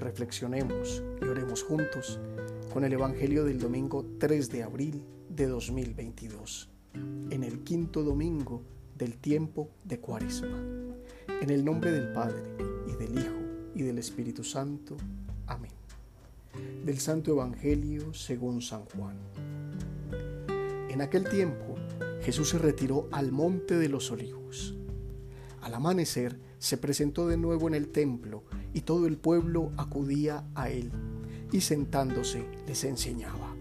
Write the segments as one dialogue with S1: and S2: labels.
S1: reflexionemos y oremos juntos con el Evangelio del domingo 3 de abril de 2022, en el quinto domingo del tiempo de Cuaresma. En el nombre del Padre, y del Hijo, y del Espíritu Santo. Amén. Del Santo Evangelio según San Juan. En aquel tiempo, Jesús se retiró al monte de los olivos. Al amanecer, se presentó de nuevo en el templo y todo el pueblo acudía a él y sentándose les enseñaba.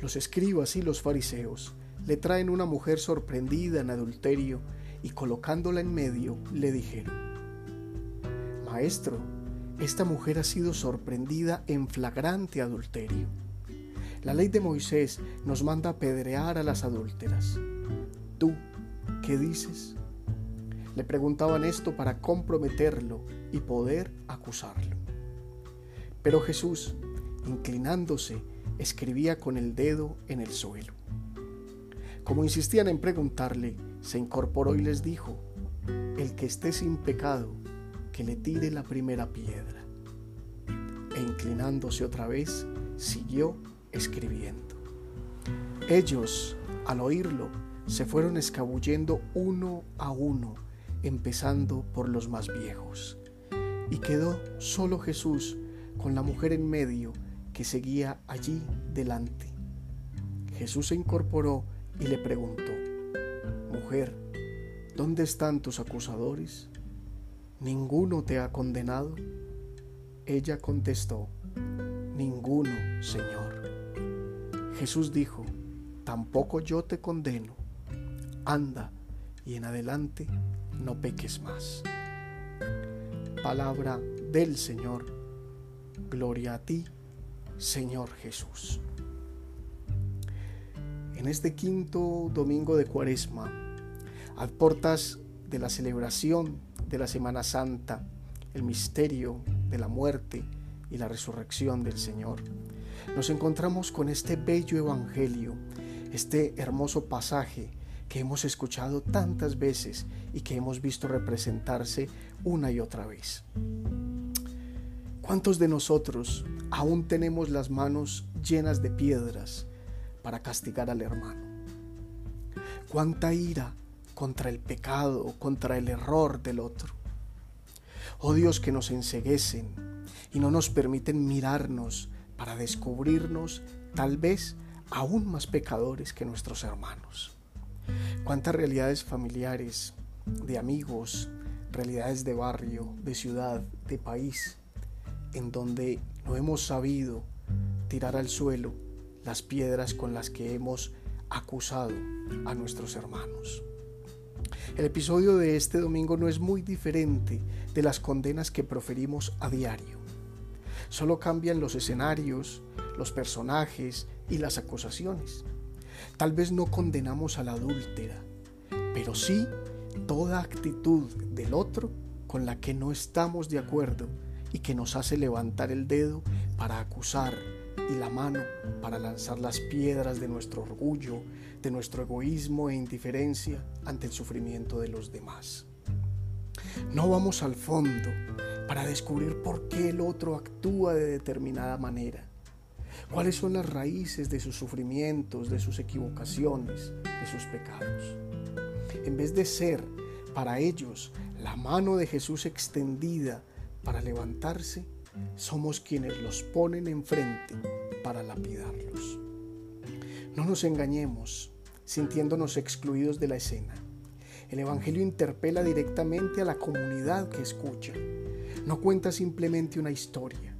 S1: Los escribas y los fariseos le traen una mujer sorprendida en adulterio y colocándola en medio le dijeron, Maestro, esta mujer ha sido sorprendida en flagrante adulterio. La ley de Moisés nos manda apedrear a las adúlteras. ¿Tú qué dices? Le preguntaban esto para comprometerlo y poder acusarlo. Pero Jesús, inclinándose, escribía con el dedo en el suelo. Como insistían en preguntarle, se incorporó y les dijo, el que esté sin pecado, que le tire la primera piedra. E inclinándose otra vez, siguió escribiendo. Ellos, al oírlo, se fueron escabullendo uno a uno empezando por los más viejos. Y quedó solo Jesús con la mujer en medio que seguía allí delante. Jesús se incorporó y le preguntó, Mujer, ¿dónde están tus acusadores? ¿Ninguno te ha condenado? Ella contestó, Ninguno, Señor. Jesús dijo, Tampoco yo te condeno. Anda y en adelante no peques más. Palabra del Señor. Gloria a ti, Señor Jesús. En este quinto domingo de Cuaresma, a portas de la celebración de la Semana Santa, el misterio de la muerte y la resurrección del Señor, nos encontramos con este bello evangelio, este hermoso pasaje que hemos escuchado tantas veces y que hemos visto representarse una y otra vez. ¿Cuántos de nosotros aún tenemos las manos llenas de piedras para castigar al hermano? ¿Cuánta ira contra el pecado, contra el error del otro? Oh Dios que nos enseguecen y no nos permiten mirarnos para descubrirnos tal vez aún más pecadores que nuestros hermanos. Cuántas realidades familiares, de amigos, realidades de barrio, de ciudad, de país, en donde no hemos sabido tirar al suelo las piedras con las que hemos acusado a nuestros hermanos. El episodio de este domingo no es muy diferente de las condenas que proferimos a diario. Solo cambian los escenarios, los personajes y las acusaciones. Tal vez no condenamos a la adúltera, pero sí toda actitud del otro con la que no estamos de acuerdo y que nos hace levantar el dedo para acusar y la mano para lanzar las piedras de nuestro orgullo, de nuestro egoísmo e indiferencia ante el sufrimiento de los demás. No vamos al fondo para descubrir por qué el otro actúa de determinada manera cuáles son las raíces de sus sufrimientos, de sus equivocaciones, de sus pecados. En vez de ser para ellos la mano de Jesús extendida para levantarse, somos quienes los ponen enfrente para lapidarlos. No nos engañemos sintiéndonos excluidos de la escena. El Evangelio interpela directamente a la comunidad que escucha. No cuenta simplemente una historia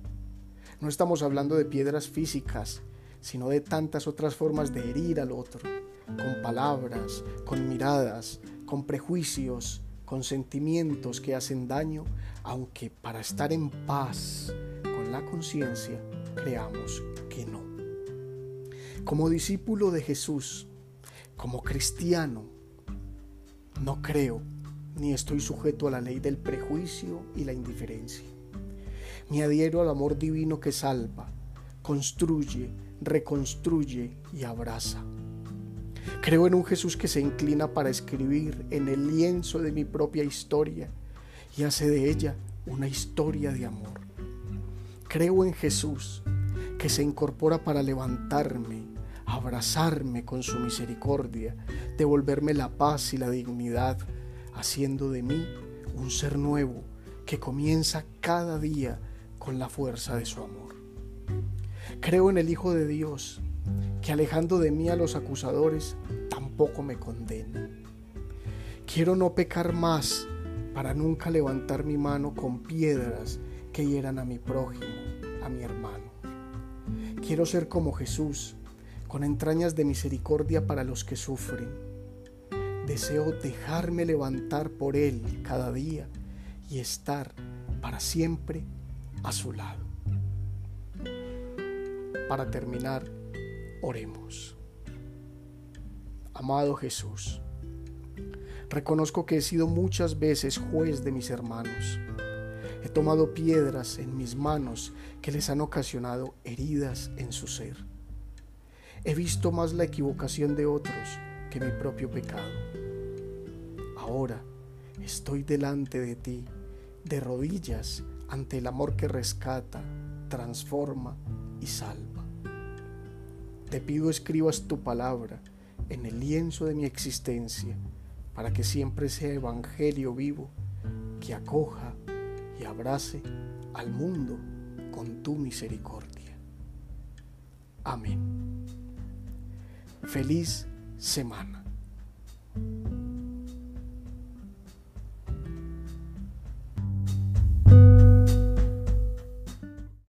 S1: no estamos hablando de piedras físicas, sino de tantas otras formas de herir al otro, con palabras, con miradas, con prejuicios, con sentimientos que hacen daño, aunque para estar en paz con la conciencia creamos que no. Como discípulo de Jesús, como cristiano, no creo ni estoy sujeto a la ley del prejuicio y la indiferencia. Me adhiero al amor divino que salva, construye, reconstruye y abraza. Creo en un Jesús que se inclina para escribir en el lienzo de mi propia historia y hace de ella una historia de amor. Creo en Jesús, que se incorpora para levantarme, abrazarme con su misericordia, devolverme la paz y la dignidad, haciendo de mí un ser nuevo que comienza cada día con la fuerza de su amor. Creo en el Hijo de Dios, que alejando de mí a los acusadores, tampoco me condena. Quiero no pecar más para nunca levantar mi mano con piedras que hieran a mi prójimo, a mi hermano. Quiero ser como Jesús, con entrañas de misericordia para los que sufren. Deseo dejarme levantar por Él cada día y estar para siempre a su lado. Para terminar, oremos. Amado Jesús, reconozco que he sido muchas veces juez de mis hermanos. He tomado piedras en mis manos que les han ocasionado heridas en su ser. He visto más la equivocación de otros que mi propio pecado. Ahora estoy delante de ti, de rodillas, ante el amor que rescata, transforma y salva. Te pido escribas tu palabra en el lienzo de mi existencia para que siempre sea evangelio vivo que acoja y abrace al mundo con tu misericordia. Amén. Feliz semana.